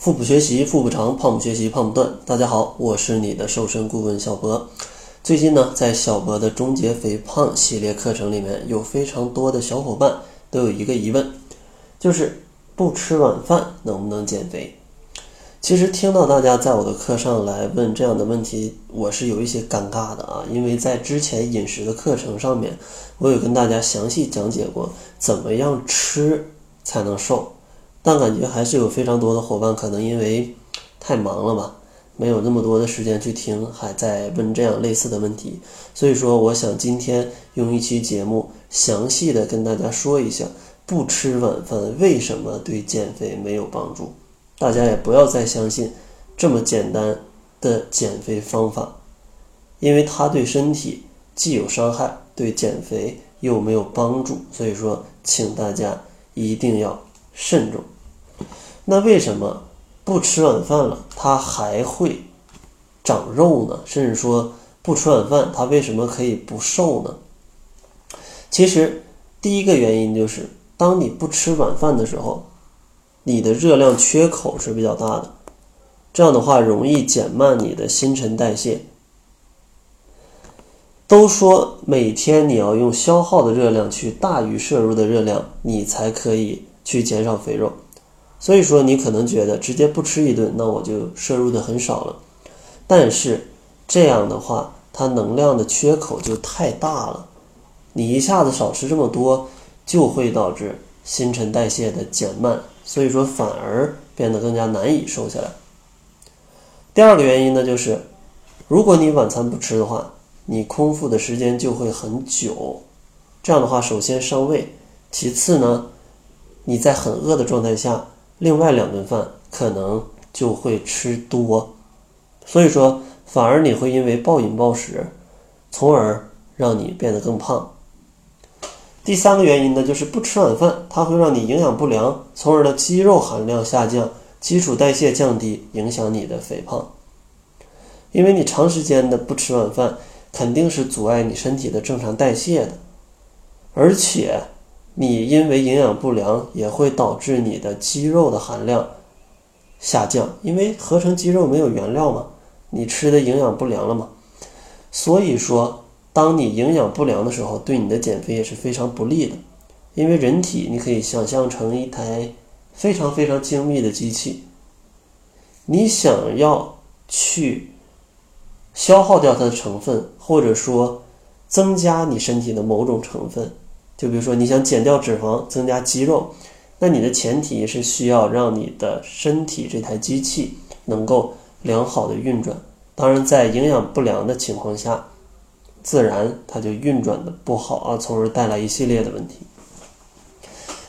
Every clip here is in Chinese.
腹部学习腹部长，胖不学习胖不断。大家好，我是你的瘦身顾问小博。最近呢，在小博的终结肥胖系列课程里面，有非常多的小伙伴都有一个疑问，就是不吃晚饭能不能减肥？其实听到大家在我的课上来问这样的问题，我是有一些尴尬的啊，因为在之前饮食的课程上面，我有跟大家详细讲解过怎么样吃才能瘦。但感觉还是有非常多的伙伴可能因为太忙了吧，没有那么多的时间去听，还在问这样类似的问题。所以说，我想今天用一期节目详细的跟大家说一下，不吃晚饭为什么对减肥没有帮助。大家也不要再相信这么简单的减肥方法，因为它对身体既有伤害，对减肥又没有帮助。所以说，请大家一定要。慎重。那为什么不吃晚饭了，它还会长肉呢？甚至说不吃晚饭，它为什么可以不瘦呢？其实第一个原因就是，当你不吃晚饭的时候，你的热量缺口是比较大的，这样的话容易减慢你的新陈代谢。都说每天你要用消耗的热量去大于摄入的热量，你才可以。去减少肥肉，所以说你可能觉得直接不吃一顿，那我就摄入的很少了。但是这样的话，它能量的缺口就太大了，你一下子少吃这么多，就会导致新陈代谢的减慢，所以说反而变得更加难以瘦下来。第二个原因呢，就是如果你晚餐不吃的话，你空腹的时间就会很久，这样的话首先伤胃，其次呢。你在很饿的状态下，另外两顿饭可能就会吃多，所以说反而你会因为暴饮暴食，从而让你变得更胖。第三个原因呢，就是不吃晚饭，它会让你营养不良，从而的肌肉含量下降，基础代谢降低，影响你的肥胖。因为你长时间的不吃晚饭，肯定是阻碍你身体的正常代谢的，而且。你因为营养不良，也会导致你的肌肉的含量下降，因为合成肌肉没有原料嘛，你吃的营养不良了嘛，所以说，当你营养不良的时候，对你的减肥也是非常不利的，因为人体你可以想象成一台非常非常精密的机器，你想要去消耗掉它的成分，或者说增加你身体的某种成分。就比如说，你想减掉脂肪，增加肌肉，那你的前提是需要让你的身体这台机器能够良好的运转。当然，在营养不良的情况下，自然它就运转的不好啊，从而带来一系列的问题。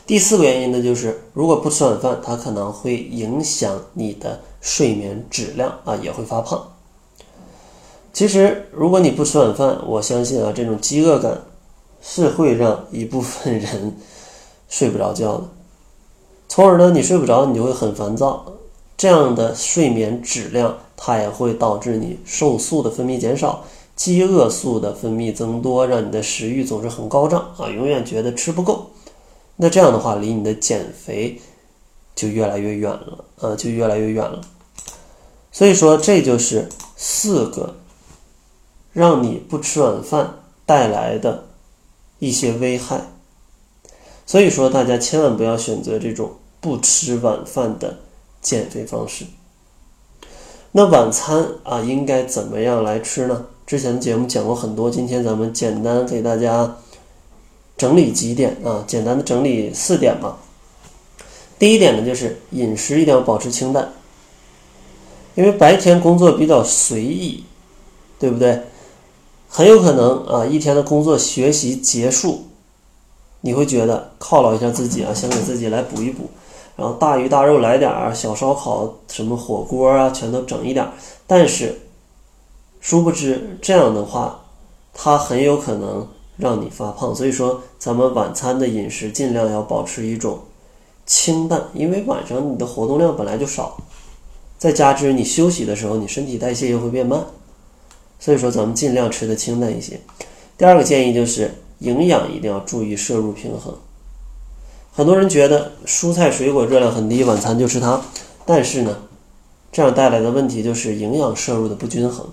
第四个原因呢，就是如果不吃晚饭，它可能会影响你的睡眠质量啊，也会发胖。其实，如果你不吃晚饭，我相信啊，这种饥饿感。是会让一部分人睡不着觉的，从而呢，你睡不着，你就会很烦躁。这样的睡眠质量，它也会导致你瘦素的分泌减少，饥饿素的分泌增多，让你的食欲总是很高涨啊，永远觉得吃不够。那这样的话，离你的减肥就越来越远了啊，就越来越远了。所以说，这就是四个让你不吃晚饭带来的。一些危害，所以说大家千万不要选择这种不吃晚饭的减肥方式。那晚餐啊，应该怎么样来吃呢？之前的节目讲过很多，今天咱们简单给大家整理几点啊，简单的整理四点吧。第一点呢，就是饮食一定要保持清淡，因为白天工作比较随意，对不对？很有可能啊，一天的工作学习结束，你会觉得犒劳一下自己啊，想给自己来补一补，然后大鱼大肉来点儿，小烧烤什么火锅啊，全都整一点儿。但是，殊不知这样的话，它很有可能让你发胖。所以说，咱们晚餐的饮食尽量要保持一种清淡，因为晚上你的活动量本来就少，再加之你休息的时候，你身体代谢又会变慢。所以说，咱们尽量吃的清淡一些。第二个建议就是营养一定要注意摄入平衡。很多人觉得蔬菜水果热量很低，晚餐就吃它，但是呢，这样带来的问题就是营养摄入的不均衡。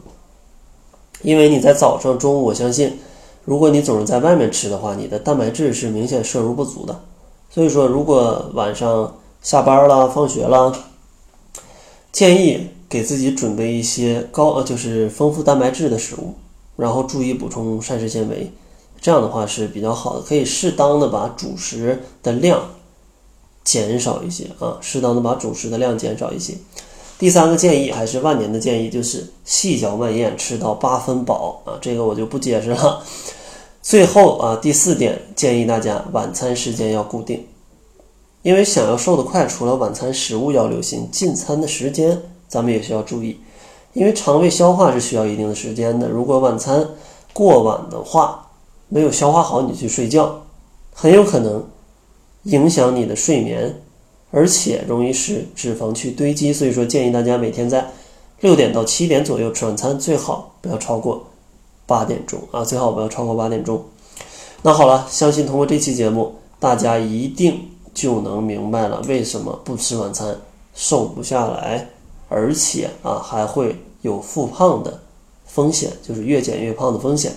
因为你在早上、中午，我相信，如果你总是在外面吃的话，你的蛋白质是明显摄入不足的。所以说，如果晚上下班了、放学了，建议给自己准备一些高呃，就是丰富蛋白质的食物，然后注意补充膳食纤维，这样的话是比较好的，可以适当的把主食的量减少一些啊，适当的把主食的量减少一些。第三个建议还是万年的建议，就是细嚼慢咽，吃到八分饱啊！这个我就不解释了。最后啊，第四点建议大家晚餐时间要固定，因为想要瘦得快，除了晚餐食物要留心，进餐的时间咱们也需要注意，因为肠胃消化是需要一定的时间的。如果晚餐过晚的话，没有消化好，你去睡觉，很有可能影响你的睡眠。而且容易使脂肪去堆积，所以说建议大家每天在六点到七点左右吃晚餐，最好不要超过八点钟啊，最好不要超过八点钟。那好了，相信通过这期节目，大家一定就能明白了为什么不吃晚餐瘦不下来，而且啊还会有复胖的风险，就是越减越胖的风险。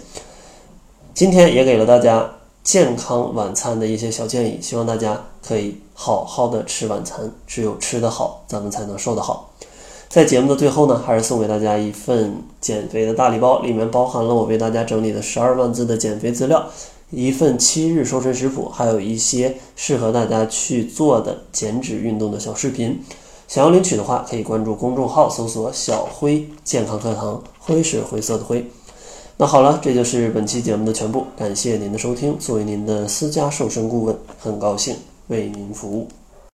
今天也给了大家。健康晚餐的一些小建议，希望大家可以好好的吃晚餐。只有吃得好，咱们才能瘦得好。在节目的最后呢，还是送给大家一份减肥的大礼包，里面包含了我为大家整理的十二万字的减肥资料，一份七日瘦身食谱，还有一些适合大家去做的减脂运动的小视频。想要领取的话，可以关注公众号，搜索“小辉健康课堂”，灰是灰色的灰。那好了，这就是本期节目的全部。感谢您的收听。作为您的私家瘦身顾问，很高兴为您服务。